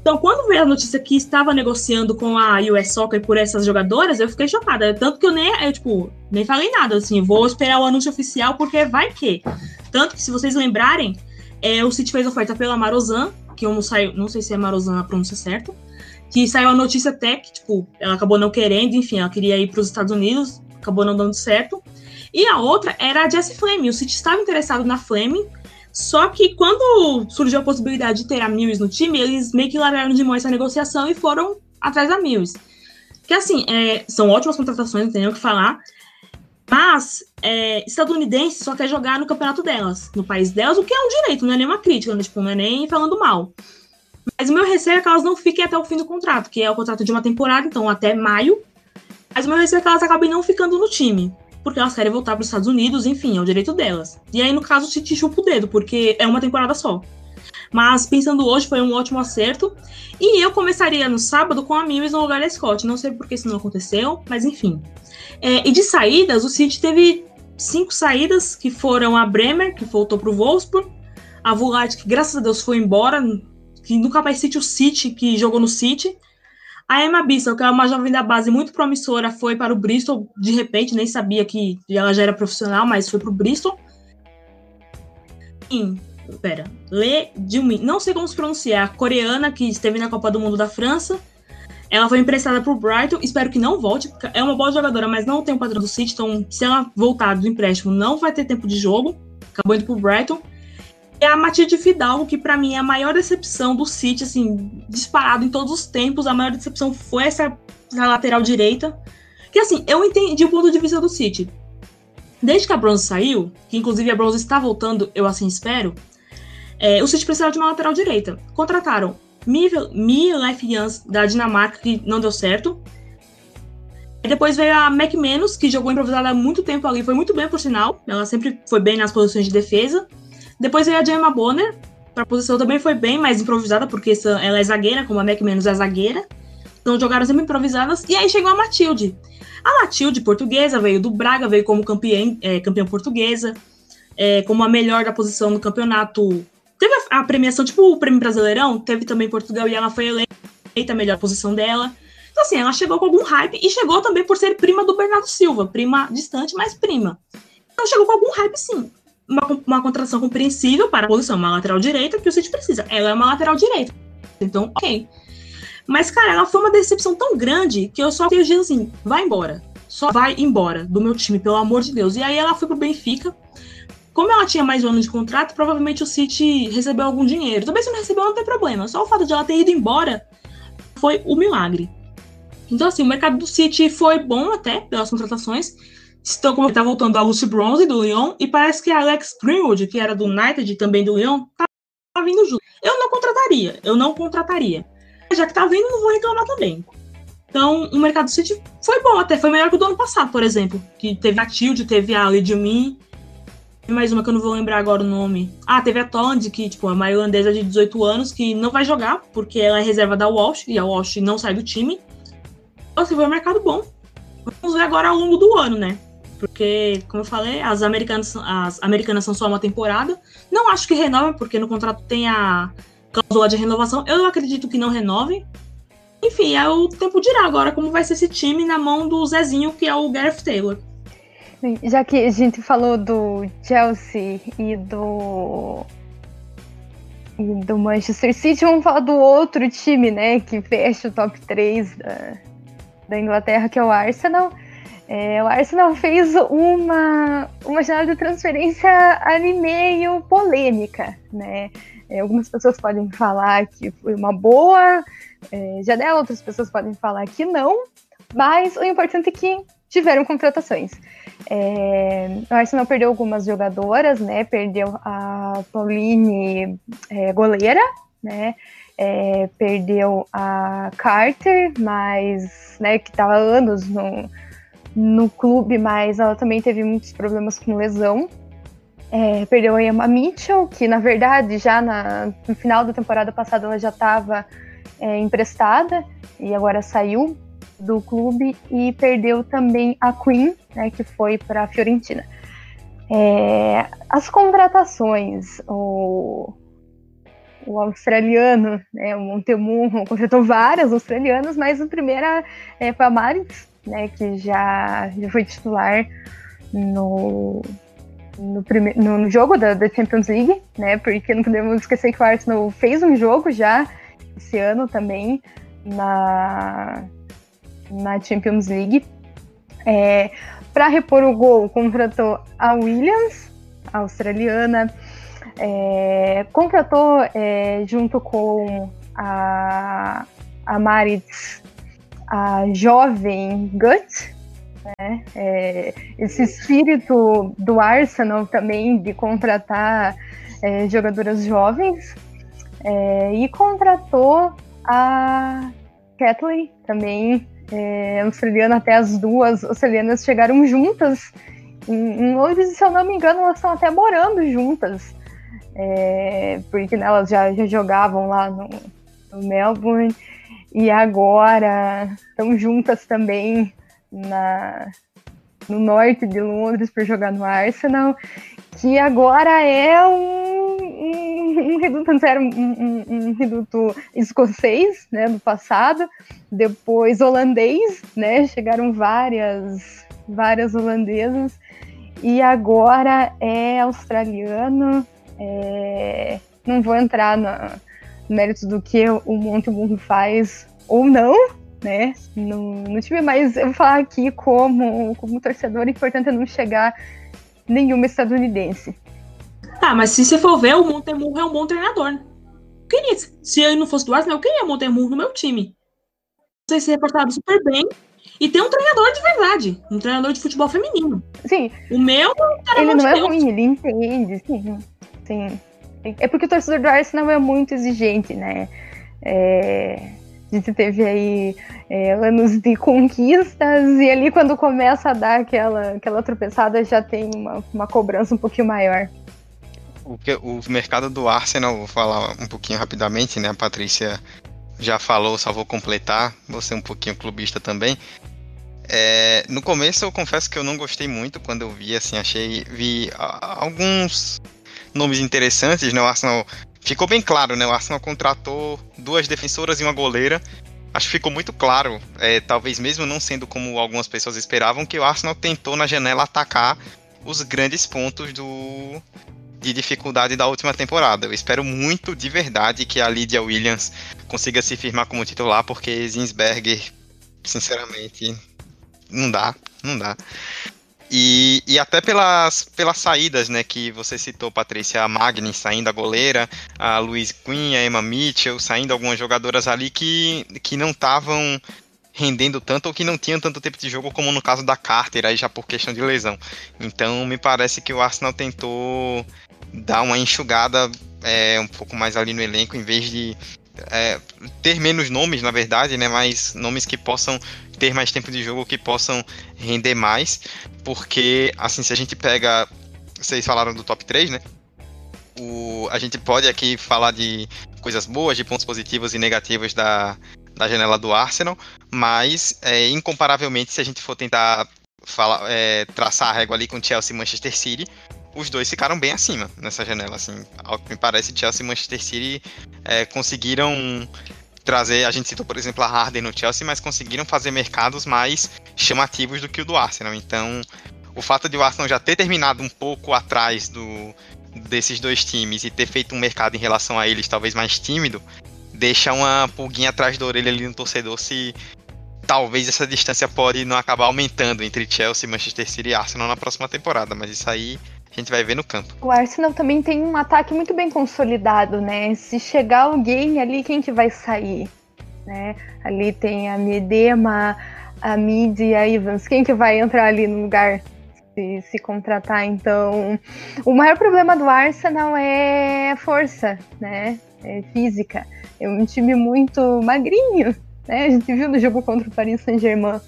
Então, quando veio a notícia que estava negociando com a US Soccer por essas jogadoras, eu fiquei chocada. Tanto que eu nem, eu, tipo, nem falei nada, assim, vou esperar o anúncio oficial, porque vai que. Tanto que, se vocês lembrarem, é, o City fez oferta pela Marozan, que não saiu, não sei se é Marozan a pronúncia certa, que saiu a notícia até que, tipo, ela acabou não querendo, enfim, ela queria ir para os Estados Unidos, acabou não dando certo. E a outra era a Jessie Fleming, o City estava interessado na Fleming, só que quando surgiu a possibilidade de ter a Mills no time, eles meio que largaram de mão essa negociação e foram atrás da Mills. Que assim, é, são ótimas contratações, não tem nem o que falar, mas é, só quer jogar no campeonato delas, no país delas, o que é um direito, não é nem uma crítica, né? tipo, não é nem falando mal. Mas o meu receio é que elas não fiquem até o fim do contrato, que é o contrato de uma temporada, então até maio. Mas o meu receio é que elas acabem não ficando no time, porque elas querem voltar para os Estados Unidos, enfim, é o direito delas. E aí, no caso, se te chupa o dedo, porque é uma temporada só. Mas pensando hoje, foi um ótimo acerto. E eu começaria no sábado com a Mimes no lugar da Scott. Não sei por que isso não aconteceu, mas enfim. É, e de saídas, o City teve cinco saídas, que foram a Bremer, que voltou para o Wolfsburg, a Vulat, que graças a Deus foi embora, que nunca mais City o City, que jogou no City. A Emma Bissell, que é uma jovem da base muito promissora, foi para o Bristol, de repente, nem sabia que ela já era profissional, mas foi para o Bristol. Pera, Le Jimin, não sei como se pronunciar, coreana, que esteve na Copa do Mundo da França, Ela foi emprestada pro Brighton, espero que não volte. É uma boa jogadora, mas não tem o padrão do City, então se ela voltar do empréstimo, não vai ter tempo de jogo. Acabou indo pro Brighton. E a Matilde Fidalgo, que para mim é a maior decepção do City, assim, disparado em todos os tempos. A maior decepção foi essa, essa lateral direita. Que assim, eu entendi o ponto de vista do City. Desde que a Bronze saiu, que inclusive a Bronze está voltando, eu assim espero, é, o City precisava de uma lateral direita. Contrataram Mi Jans da Dinamarca, que não deu certo. E depois veio a Mac Menos, que jogou improvisada há muito tempo ali, foi muito bem, por sinal. Ela sempre foi bem nas posições de defesa. Depois veio a Gemma Bonner, para a posição também foi bem, mais improvisada, porque ela é zagueira, como a Mac Menos é zagueira. Então jogaram sempre improvisadas. E aí chegou a Matilde. A Matilde, portuguesa, veio do Braga, veio como campeã, é, campeã portuguesa, é, como a melhor da posição no campeonato Teve a, a, premiação, tipo o Prêmio Brasileirão, teve também Portugal e ela foi eleita a melhor posição dela. Então, assim, ela chegou com algum hype e chegou também por ser prima do Bernardo Silva, prima distante, mas prima. Então, chegou com algum hype, sim. Uma, uma contratação compreensível para a posição, uma lateral direita, que o City precisa. Ela é uma lateral direita. Então, ok. Mas, cara, ela foi uma decepção tão grande que eu só tenho dito assim: vai embora. Só vai embora do meu time, pelo amor de Deus. E aí ela foi pro Benfica como ela tinha mais um ano de contrato, provavelmente o City recebeu algum dinheiro. Também se não recebeu, não tem problema. Só o fato de ela ter ido embora foi o milagre. Então, assim, o mercado do City foi bom até pelas contratações. Estão como tá voltando a Lucy Bronze do Lyon e parece que a Alex Greenwood, que era do United e também do Lyon, tá, vindo junto. Eu não contrataria, eu não contrataria. Já que tá vindo, não vou reclamar também. Então, o mercado do City foi bom até, foi melhor que o do ano passado, por exemplo, que teve a Tilde, teve a Lady Min, mais uma que eu não vou lembrar agora o nome. Ah, teve a Todd, que, tipo, é uma irlandesa de 18 anos, que não vai jogar, porque ela é reserva da Walsh, e a Walsh não sai do time. Então, assim, foi um mercado bom. Vamos ver agora ao longo do ano, né? Porque, como eu falei, as americanas, as americanas são só uma temporada. Não acho que renovem, porque no contrato tem a cláusula de renovação. Eu acredito que não renovem. Enfim, é o tempo dirá agora como vai ser esse time na mão do Zezinho, que é o Gareth Taylor. Já que a gente falou do Chelsea e do e do Manchester City, vamos falar do outro time, né, que fecha o top 3 da, da Inglaterra, que é o Arsenal. É, o Arsenal fez uma, uma janela de transferência ali meio polêmica, né? É, algumas pessoas podem falar que foi uma boa é, janela, outras pessoas podem falar que não, mas o importante é que tiveram contratações. É, o Arsenal perdeu algumas jogadoras, né? Perdeu a Pauline é, goleira, né? É, perdeu a Carter, mas né, que estava anos no, no clube, mas ela também teve muitos problemas com lesão. É, perdeu a Emma Mitchell, que na verdade já na, no final da temporada passada ela já estava é, emprestada e agora saiu do clube e perdeu também a Queen, né, que foi para a Fiorentina. É, as contratações, o, o australiano, né, o Montemurro, contratou várias australianas, mas a primeira é, foi a Maris, né, que já, já foi titular no, no, prime, no, no jogo da, da, Champions League, né, porque não podemos esquecer que o Arsenal fez um jogo já esse ano também na, na Champions League. É, Para repor o gol, contratou a Williams, a australiana, é, contratou é, junto com a, a Maritz a jovem Gut, né? É, esse espírito do Arsenal também de contratar é, jogadoras jovens é, e contratou a Kathleen também é, australiana, até as duas australianas chegaram juntas em, em Londres, se eu não me engano, elas estão até morando juntas. É, porque né, elas já, já jogavam lá no, no Melbourne e agora estão juntas também na, no norte de Londres para jogar no Arsenal, que agora é um, um, um reduto, <laughs> era um, um, um, reduto escocês, né, do passado, depois holandês, né, chegaram várias, várias holandesas, e agora é australiano, é, não vou entrar no mérito do que o Monte Burro faz ou não, né? No, no time, mas eu vou falar aqui como, como torcedor, o importante é não chegar nenhuma estadunidense. Ah, mas se você for ver, o Montemurro é um bom treinador, né? Queria, se ele não fosse do Arsenal, eu queria Montemurro no meu time. Vocês se reportaram super bem. E tem um treinador de verdade, um treinador de futebol feminino. Sim. O meu Ele não é Deus. ruim, ele entende, sim. sim. É porque o torcedor do Arsenal é muito exigente, né? É, a gente teve aí é, anos de conquistas e ali quando começa a dar aquela, aquela tropeçada já tem uma, uma cobrança um pouquinho maior. O, que, o mercado do Arsenal, vou falar um pouquinho rapidamente, né? A Patrícia já falou, só vou completar, ser um pouquinho clubista também. É, no começo eu confesso que eu não gostei muito quando eu vi, assim, achei, vi alguns nomes interessantes, né? O Arsenal ficou bem claro, né? O Arsenal contratou duas defensoras e uma goleira. Acho que ficou muito claro, é, talvez mesmo não sendo como algumas pessoas esperavam, que o Arsenal tentou na janela atacar os grandes pontos do, de dificuldade da última temporada. Eu espero muito de verdade que a Lydia Williams consiga se firmar como titular, porque Zinsberger, sinceramente, não dá, não dá. E, e até pelas, pelas saídas, né, que você citou, Patrícia, a Magni saindo a goleira, a Luiz Quinn, a Emma Mitchell, saindo algumas jogadoras ali que, que não estavam rendendo tanto ou que não tinham tanto tempo de jogo como no caso da Carter, aí já por questão de lesão. Então me parece que o Arsenal tentou dar uma enxugada é, um pouco mais ali no elenco, em vez de é, ter menos nomes, na verdade, né? Mas nomes que possam ter mais tempo de jogo, que possam render mais. Porque, assim, se a gente pega. Vocês falaram do top 3, né? O, a gente pode aqui falar de coisas boas, de pontos positivos e negativos da, da janela do Arsenal, mas é, incomparavelmente, se a gente for tentar é, traçar a régua ali com Chelsea e Manchester City, os dois ficaram bem acima nessa janela. Assim, ao que me parece, Chelsea e Manchester City é, conseguiram trazer. A gente citou, por exemplo, a Harden no Chelsea, mas conseguiram fazer mercados mais chamativos do que o do Arsenal. Então, o fato de o Arsenal já ter terminado um pouco atrás do, desses dois times e ter feito um mercado em relação a eles talvez mais tímido, deixa uma pulguinha atrás da orelha ali no torcedor se talvez essa distância pode não acabar aumentando entre Chelsea, Manchester City e Arsenal na próxima temporada, mas isso aí a gente vai ver no campo. O Arsenal também tem um ataque muito bem consolidado, né? Se chegar alguém ali, quem que vai sair? Né? Ali tem a Medema, a Mid e a Evans. Quem que vai entrar ali no lugar se, se contratar? Então, o maior problema do Arsenal é força, né? É física. É um time muito magrinho, né? A gente viu no jogo contra o Paris Saint-Germain.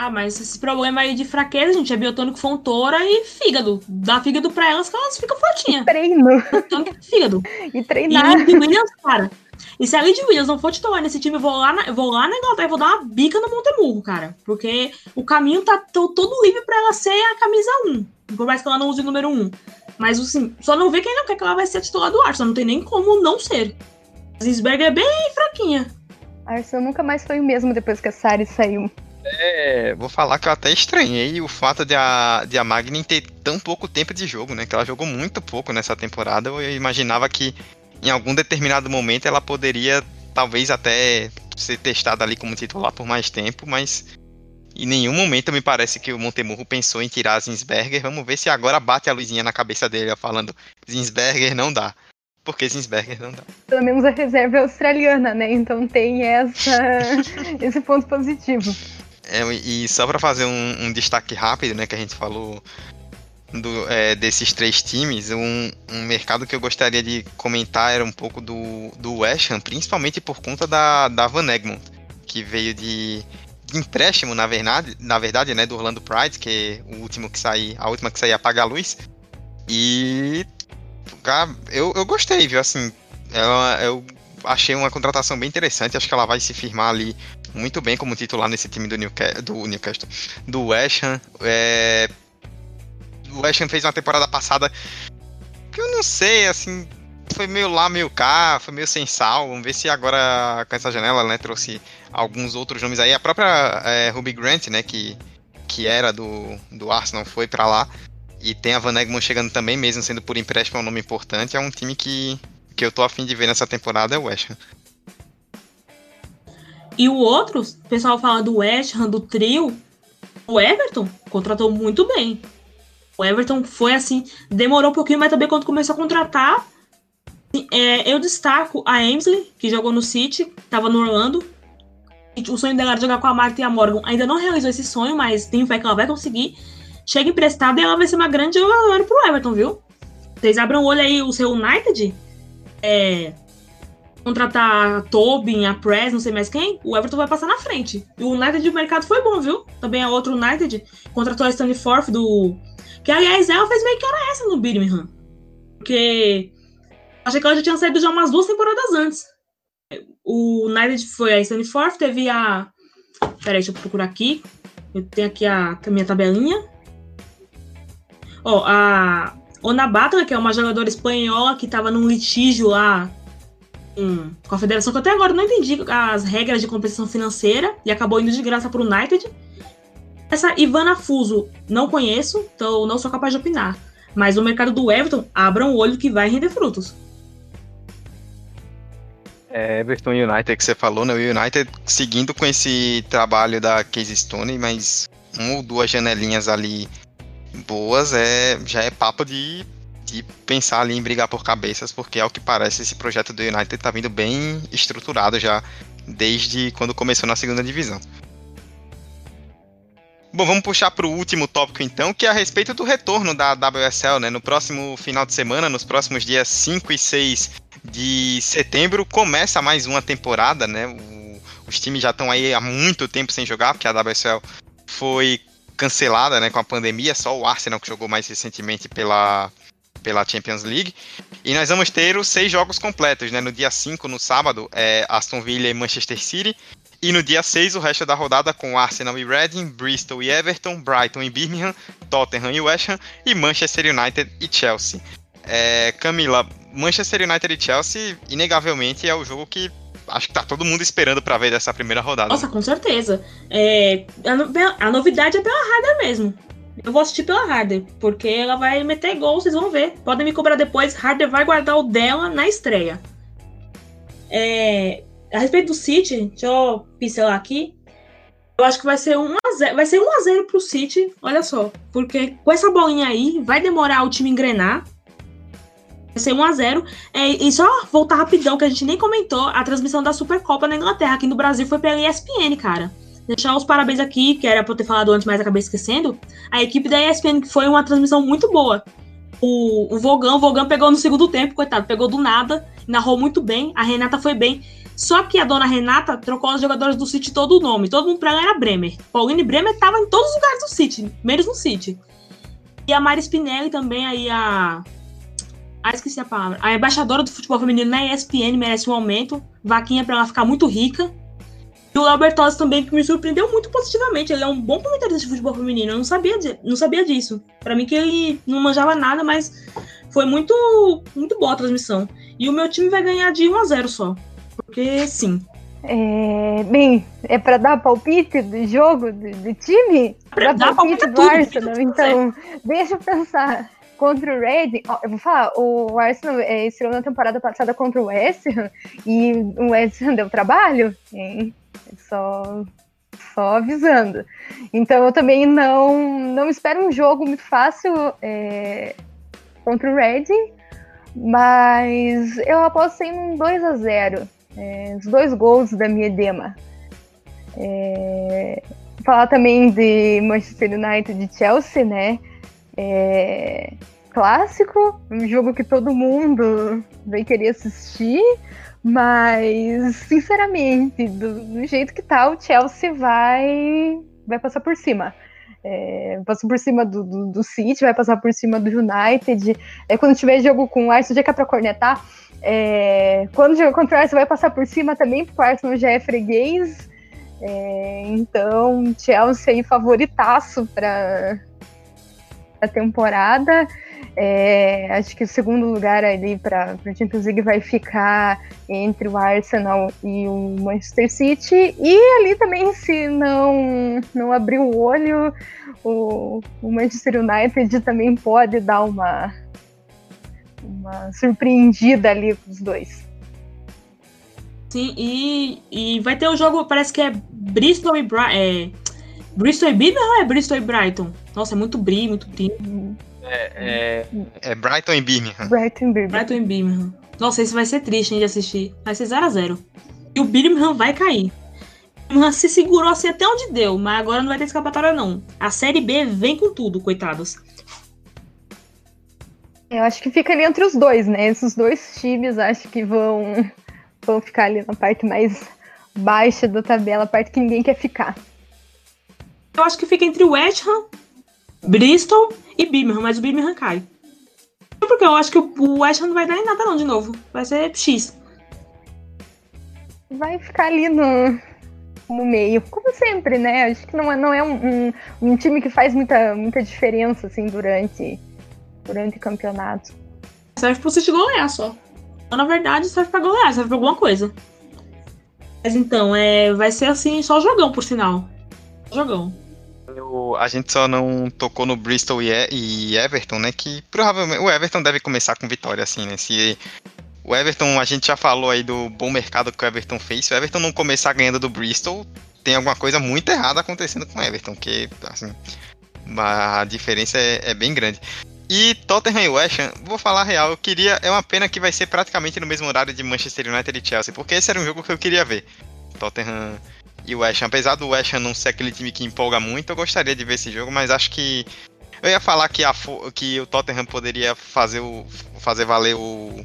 Ah, mas esse problema aí de fraqueza, gente, é biotônico fontora e fígado. Dá fígado pra elas que elas ficam fortinhas. Treino. Biotônico e fígado. <laughs> E treinar. E Williams, cara. E se a Lid Williams não for titular nesse time, eu vou lá na, eu vou lá na Inglaterra e vou dar uma bica no Montemurro, cara. Porque o caminho tá todo livre pra ela ser a camisa 1. Por mais que ela não use o número 1. Mas, assim, só não vê quem não quer que ela vai ser titular do Arsenal. Não tem nem como não ser. A Zinsberg é bem fraquinha. Arsenal nunca mais foi o mesmo depois que a Sari saiu. É, vou falar que eu até estranhei o fato de a, de a Magni ter tão pouco tempo de jogo, né? Que ela jogou muito pouco nessa temporada. Eu imaginava que em algum determinado momento ela poderia, talvez até ser testada ali como titular por mais tempo, mas em nenhum momento me parece que o Montemurro pensou em tirar a Zinsberger. Vamos ver se agora bate a luzinha na cabeça dele, falando: Zinsberger não dá. Porque Zinsberger não dá. Pelo menos a reserva é australiana, né? Então tem essa, <laughs> esse ponto positivo. É, e só para fazer um, um, destaque rápido, né, que a gente falou do, é, desses três times, um, um, mercado que eu gostaria de comentar era um pouco do, do West Ham, principalmente por conta da, da Van Egmont, que veio de, de empréstimo, na verdade, na verdade, né, do Orlando Pride, que é o último que sair, a última que sair apagar a luz. E eu, eu gostei, viu? Assim, ela, eu achei uma contratação bem interessante. Acho que ela vai se firmar ali muito bem como titular nesse time do, Newcastle, do Newcastle, do West Ham. É, o West Ham fez uma temporada passada que eu não sei, assim, foi meio lá, meio cá, foi meio sem sal. Vamos ver se agora com essa janela, né, trouxe alguns outros nomes aí. A própria é, Ruby Grant, né, que, que era do, do Arsenal, foi para lá. E tem a Van Egmond chegando também, mesmo sendo por empréstimo, é um nome importante. É um time que, que eu tô afim de ver nessa temporada, é o West Ham. E o outro, o pessoal fala do West Ham, do trio, o Everton contratou muito bem. O Everton foi assim, demorou um pouquinho, mas também quando começou a contratar, é, eu destaco a Ainsley, que jogou no City, estava no Orlando. O sonho dela era jogar com a Marta e a Morgan. Ainda não realizou esse sonho, mas tenho fé que ela vai conseguir. Chega emprestada e ela vai ser uma grande jogadora pro Everton, viu? Vocês abram o olho aí, o seu United. É, contratar a Tobin, a Press, não sei mais quem, o Everton vai passar na frente. E o United de mercado foi bom, viu? Também a outro United contratou a Stanley Forth do que, aliás, ela fez meio que era essa no Birmingham. Porque achei que ela já tinha saído já umas duas temporadas antes. O United foi a Stanford, teve a. Peraí, deixa eu procurar aqui. Eu tenho aqui a, a minha tabelinha. Ó, a Ona Batra, que é uma jogadora espanhola que estava num litígio lá hum, com a federação, que até agora não entendi as regras de compensação financeira e acabou indo de graça para o United. Essa Ivana Fuso não conheço, então não sou capaz de opinar. Mas o mercado do Everton, abra um olho que vai render frutos. É, Everton United que você falou, né? O United seguindo com esse trabalho da Case Stone, mas uma ou duas janelinhas ali boas é já é papo de, de pensar ali em brigar por cabeças, porque ao que parece esse projeto do United tá vindo bem estruturado já desde quando começou na segunda divisão. Bom, vamos puxar para o último tópico então, que é a respeito do retorno da WSL, né? No próximo final de semana, nos próximos dias 5 e 6 de setembro, começa mais uma temporada, né? O, os times já estão aí há muito tempo sem jogar, porque a WSL foi cancelada, né, com a pandemia, só o Arsenal que jogou mais recentemente pela pela Champions League. E nós vamos ter os seis jogos completos, né? No dia 5, no sábado, é Aston Villa e Manchester City. E no dia 6, o resto da rodada com Arsenal e Reading, Bristol e Everton, Brighton e Birmingham, Tottenham e West Ham e Manchester United e Chelsea. É, Camila, Manchester United e Chelsea, inegavelmente, é o jogo que acho que tá todo mundo esperando para ver dessa primeira rodada. Nossa, com certeza. É, a, a, novidade é pela Harder mesmo. Eu vou assistir pela Harder, porque ela vai meter gol, vocês vão ver. Podem me cobrar depois. Harder vai guardar o dela na estreia. É, a respeito do City, deixa eu pincelar aqui. Eu acho que vai ser 1 a 0, vai ser 1 a 0 pro City, olha só, porque com essa bolinha aí vai demorar o time engrenar. Ser 1 a 0. É, e só voltar rapidão que a gente nem comentou, a transmissão da Supercopa na Inglaterra, aqui no Brasil foi pela ESPN, cara. Deixar os parabéns aqui, que era pra eu ter falado antes, mas acabei esquecendo. A equipe da ESPN que foi uma transmissão muito boa. O, o Vogão, o Vogão pegou no segundo tempo, coitado, pegou do nada, narrou muito bem, a Renata foi bem. Só que a dona Renata trocou os jogadores do City todo o nome. Todo mundo pra ela era Bremer. Pauline Bremer tava em todos os lugares do City, menos no City. E a Mari Spinelli também, aí a. Ah, esqueci a palavra. A embaixadora do futebol feminino na ESPN merece um aumento. Vaquinha pra ela ficar muito rica. E o Léo Bertozzi também, que me surpreendeu muito positivamente. Ele é um bom comentarista de futebol feminino. Eu não sabia, não sabia disso. Para mim que ele não manjava nada, mas foi muito, muito boa a transmissão. E o meu time vai ganhar de 1 a 0 só. Porque sim. É, bem, é para dar palpite do jogo, do, do time? Para dar palpite do tudo, Arsenal. Então, deixa eu pensar. Contra o Red, ó, eu vou falar, o Arsenal é, estreou na temporada passada contra o West Ham e o West Ham deu trabalho, hein? Só, só avisando. Então eu também não, não espero um jogo muito fácil é, contra o Reading, mas eu aposto em um 2 a 0 é, os dois gols da minha edema. É, falar também de Manchester United e Chelsea, né? É, clássico, um jogo que todo mundo vai querer assistir, mas sinceramente, do, do jeito que tá, o Chelsea vai, vai passar por cima. É, passa por cima do, do, do, City, vai passar por cima do United. É, quando tiver jogo com o Arsenal, já que é pra cornetar, é, quando jogar contra o Arsenal vai passar por cima também, porque o Arsenal já é freguês. É, então, Chelsea aí favoritaço para a temporada. É, acho que o segundo lugar ali para a Champions League vai ficar entre o Arsenal e o Manchester City. E ali também, se não, não abrir o olho, o, o Manchester United também pode dar uma, uma surpreendida ali com os dois. Sim, e, e vai ter o jogo, parece que é Bristol e. É, Bristol e Birmingham ou é Bristol e Brighton? Nossa, é muito bri, muito bri. É, é, é Brighton e Birmingham. Brighton e Birmingham. Brighton e Birmingham. Nossa, esse vai ser triste hein, de assistir. Vai ser 0x0. E o Birmingham vai cair. O Birmingham se segurou assim até onde deu, mas agora não vai ter escapatória, não. A Série B vem com tudo, coitados. Eu acho que fica ali entre os dois, né? Esses dois times acho que vão, vão ficar ali na parte mais baixa da tabela, a parte que ninguém quer ficar. Eu acho que fica entre West Ham, Bristol e Birmingham, mas o Birmingham cai. Porque eu acho que o West Ham não vai dar em nada não de novo. Vai ser X. Vai ficar ali no, no meio, como sempre, né? Acho que não é, não é um, um, um time que faz muita, muita diferença, assim, durante, durante o campeonato. Serve pro City golear só. Então, na verdade, serve pra golear, serve pra alguma coisa. Mas então, é, vai ser assim, só jogão, por sinal. Jogão. Eu, a gente só não tocou no Bristol e, e, Everton, né? Que provavelmente o Everton deve começar com vitória, assim, né? Se o Everton, a gente já falou aí do bom mercado que o Everton fez. Se o Everton não começar ganhando do Bristol, tem alguma coisa muito errada acontecendo com o Everton, que, assim, a diferença é, é bem grande. E Tottenham e West Ham, vou falar a real, eu queria. É uma pena que vai ser praticamente no mesmo horário de Manchester United e Chelsea, porque esse era um jogo que eu queria ver. Tottenham e o West Ham. Apesar do West Ham não ser aquele time que empolga muito, eu gostaria de ver esse jogo, mas acho que. Eu ia falar que, a, que o Tottenham poderia fazer, o, fazer valer o,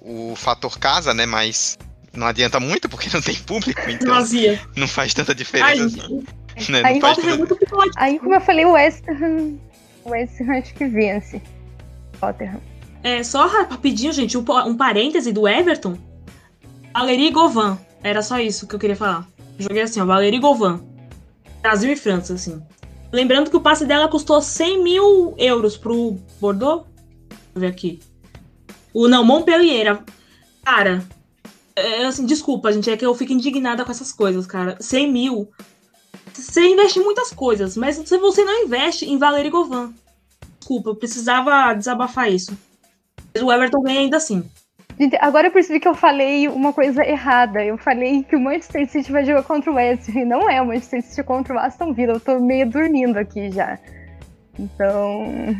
o fator casa, né? Mas não adianta muito porque não tem público, então Vazia. não faz tanta diferença. Ai, assim, né? aí, faz tanta... aí, como eu falei, o West Ham, o West Ham acho que vence. Tottenham. É, só rapidinho, gente, um, um parêntese do Everton. Valerie Govan. Era só isso que eu queria falar. Joguei assim, ó, Valerie Govan. Brasil e França, assim. Lembrando que o passe dela custou 100 mil euros pro Bordeaux. Deixa eu ver aqui. O não, Montpellier. Cara, é, assim, desculpa, gente, é que eu fico indignada com essas coisas, cara. 100 mil. Você investe em muitas coisas, mas você não investe em Valerie Govan. Desculpa, eu precisava desabafar isso. Mas o Everton ganha ainda assim. Gente, agora eu percebi que eu falei uma coisa errada. Eu falei que o Manchester City vai jogar contra o West e não é o Manchester City contra o Aston Villa. Eu tô meio dormindo aqui já. Então.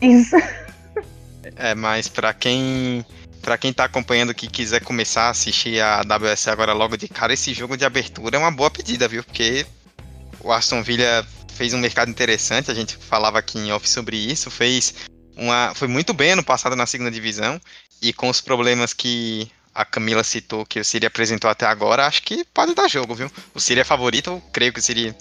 Isso. É, mas para quem para quem tá acompanhando que quiser começar a assistir a WS agora logo de cara, esse jogo de abertura é uma boa pedida, viu? Porque o Aston Villa fez um mercado interessante, a gente falava aqui em off sobre isso, fez uma foi muito bem ano passado na segunda divisão e com os problemas que a Camila citou que o Siri apresentou até agora, acho que pode dar jogo, viu? O Siri é favorito, eu creio que o Siri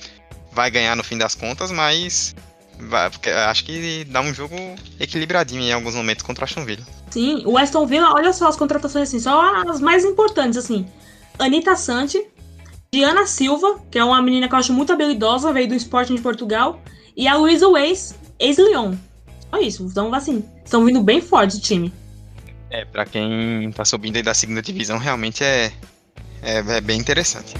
vai ganhar no fim das contas, mas Vai, acho que dá um jogo equilibradinho em alguns momentos contra o Aston Villa. Sim, o Aston Villa, olha só as contratações assim, só as mais importantes, assim. Anitta Santi, Diana Silva, que é uma menina que eu acho muito habilidosa, veio do Sporting de Portugal, e a Luísa Weiss, ex-Lyon. Só isso, então assim, estão vindo bem forte o time. É, pra quem tá subindo aí da segunda divisão, realmente é, é, é bem interessante.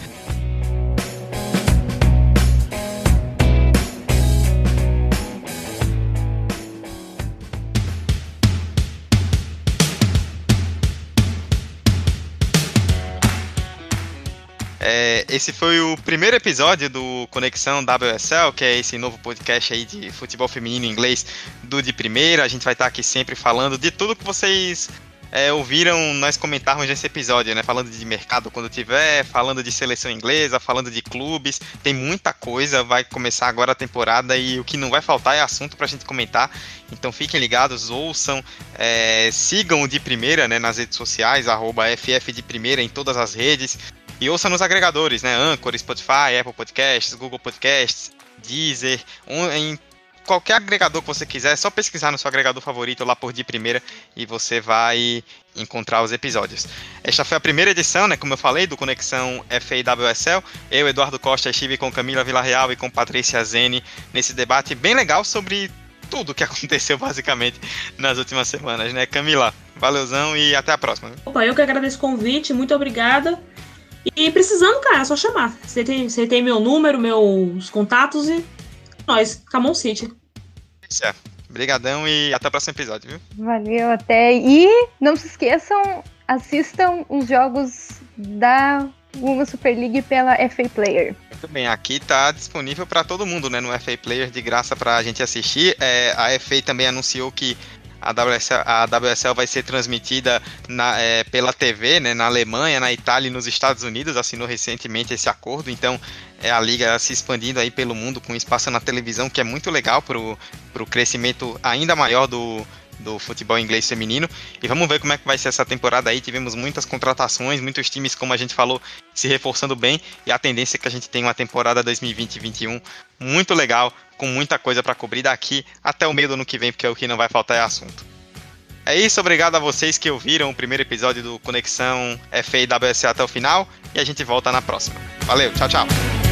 Esse foi o primeiro episódio do Conexão WSL, que é esse novo podcast aí de futebol feminino em inglês do de primeira. A gente vai estar aqui sempre falando de tudo que vocês é, ouviram nós comentarmos nesse episódio, né? Falando de mercado quando tiver, falando de seleção inglesa, falando de clubes, tem muita coisa. Vai começar agora a temporada e o que não vai faltar é assunto pra gente comentar. Então fiquem ligados, ouçam, é, sigam o de primeira, né? Nas redes sociais, arroba FF de primeira em todas as redes. E ouça nos agregadores, né? Anchor, Spotify, Apple Podcasts, Google Podcasts, Deezer, um, em qualquer agregador que você quiser, é só pesquisar no seu agregador favorito lá por de primeira e você vai encontrar os episódios. Esta foi a primeira edição, né, como eu falei, do Conexão FAWSL. Eu, Eduardo Costa, estive com Camila Villarreal e com Patrícia Zene nesse debate bem legal sobre tudo que <laughs> aconteceu basicamente nas últimas semanas, né? Camila, valeuzão e até a próxima. Opa, eu que agradeço o convite, muito obrigada. E precisando, cara, é só chamar. Você tem, você tem meu número, meus contatos e nós, Camon City. Certo. Obrigadão e até o próximo episódio, viu? Valeu, até. E não se esqueçam, assistam os jogos da Women's Super League pela FA Player. Muito bem, aqui está disponível para todo mundo, né, no FA Player de graça para a gente assistir. É, a FA também anunciou que a WSL, a WSL vai ser transmitida na, é, pela TV, né, na Alemanha, na Itália e nos Estados Unidos, assinou recentemente esse acordo, então é a liga se expandindo aí pelo mundo com espaço na televisão, que é muito legal para o crescimento ainda maior do, do futebol inglês feminino. E vamos ver como é que vai ser essa temporada aí. Tivemos muitas contratações, muitos times, como a gente falou, se reforçando bem. E a tendência é que a gente tenha uma temporada 2020-21 muito legal, com muita coisa para cobrir daqui até o meio do ano que vem, porque o que não vai faltar é assunto. É isso, obrigado a vocês que ouviram o primeiro episódio do Conexão FA WSA até o final. E a gente volta na próxima. Valeu, tchau, tchau.